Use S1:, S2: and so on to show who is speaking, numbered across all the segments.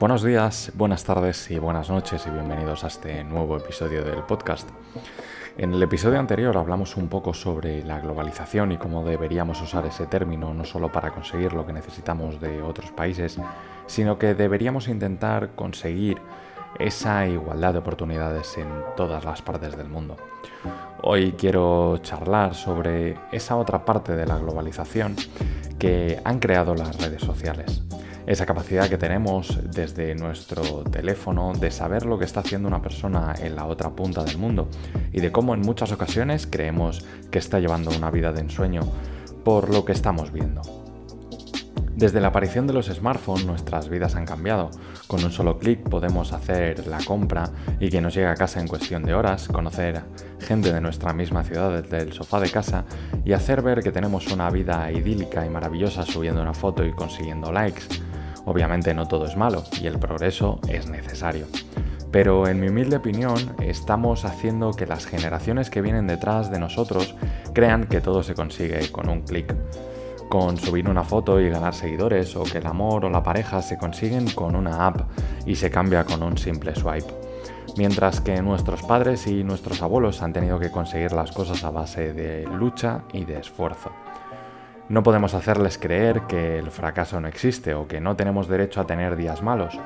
S1: Buenos días, buenas tardes y buenas noches y bienvenidos a este nuevo episodio del podcast. En el episodio anterior hablamos un poco sobre la globalización y cómo deberíamos usar ese término no solo para conseguir lo que necesitamos de otros países, sino que deberíamos intentar conseguir esa igualdad de oportunidades en todas las partes del mundo. Hoy quiero charlar sobre esa otra parte de la globalización que han creado las redes sociales esa capacidad que tenemos desde nuestro teléfono de saber lo que está haciendo una persona en la otra punta del mundo y de cómo en muchas ocasiones creemos que está llevando una vida de ensueño por lo que estamos viendo. Desde la aparición de los smartphones nuestras vidas han cambiado. Con un solo clic podemos hacer la compra y que nos llegue a casa en cuestión de horas, conocer gente de nuestra misma ciudad desde el sofá de casa y hacer ver que tenemos una vida idílica y maravillosa subiendo una foto y consiguiendo likes. Obviamente no todo es malo y el progreso es necesario. Pero en mi humilde opinión estamos haciendo que las generaciones que vienen detrás de nosotros crean que todo se consigue con un clic. Con subir una foto y ganar seguidores o que el amor o la pareja se consiguen con una app y se cambia con un simple swipe. Mientras que nuestros padres y nuestros abuelos han tenido que conseguir las cosas a base de lucha y de esfuerzo. No podemos hacerles creer que el fracaso no existe o que no tenemos derecho a tener días malos.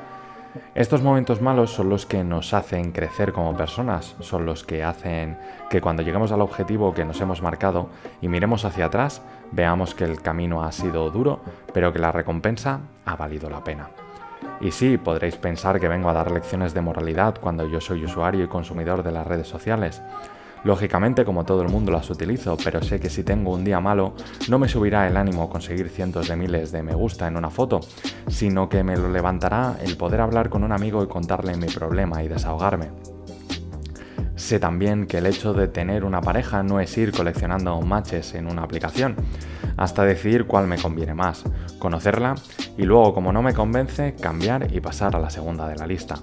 S1: Estos momentos malos son los que nos hacen crecer como personas, son los que hacen que cuando lleguemos al objetivo que nos hemos marcado y miremos hacia atrás, veamos que el camino ha sido duro, pero que la recompensa ha valido la pena. Y sí, podréis pensar que vengo a dar lecciones de moralidad cuando yo soy usuario y consumidor de las redes sociales, Lógicamente, como todo el mundo las utilizo, pero sé que si tengo un día malo, no me subirá el ánimo conseguir cientos de miles de me gusta en una foto, sino que me lo levantará el poder hablar con un amigo y contarle mi problema y desahogarme. Sé también que el hecho de tener una pareja no es ir coleccionando matches en una aplicación, hasta decidir cuál me conviene más, conocerla y luego, como no me convence, cambiar y pasar a la segunda de la lista.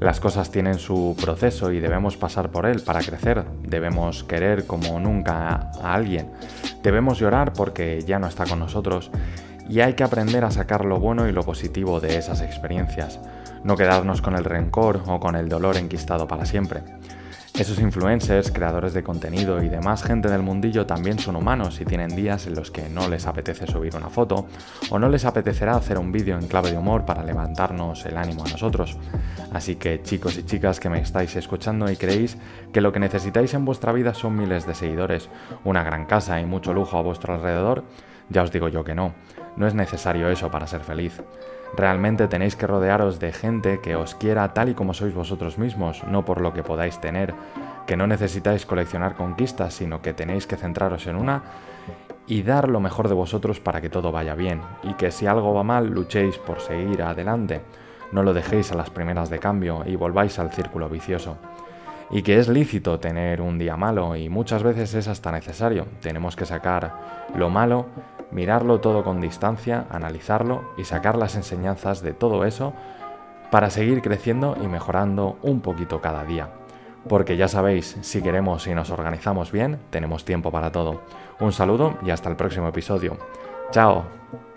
S1: Las cosas tienen su proceso y debemos pasar por él para crecer. Debemos querer como nunca a alguien. Debemos llorar porque ya no está con nosotros. Y hay que aprender a sacar lo bueno y lo positivo de esas experiencias. No quedarnos con el rencor o con el dolor enquistado para siempre. Esos influencers, creadores de contenido y demás gente del mundillo también son humanos y tienen días en los que no les apetece subir una foto o no les apetecerá hacer un vídeo en clave de humor para levantarnos el ánimo a nosotros. Así que chicos y chicas que me estáis escuchando y creéis que lo que necesitáis en vuestra vida son miles de seguidores, una gran casa y mucho lujo a vuestro alrededor, ya os digo yo que no, no es necesario eso para ser feliz. Realmente tenéis que rodearos de gente que os quiera tal y como sois vosotros mismos, no por lo que podáis tener, que no necesitáis coleccionar conquistas, sino que tenéis que centraros en una y dar lo mejor de vosotros para que todo vaya bien, y que si algo va mal luchéis por seguir adelante, no lo dejéis a las primeras de cambio y volváis al círculo vicioso. Y que es lícito tener un día malo y muchas veces es hasta necesario, tenemos que sacar lo malo mirarlo todo con distancia, analizarlo y sacar las enseñanzas de todo eso para seguir creciendo y mejorando un poquito cada día. Porque ya sabéis, si queremos y nos organizamos bien, tenemos tiempo para todo. Un saludo y hasta el próximo episodio. ¡Chao!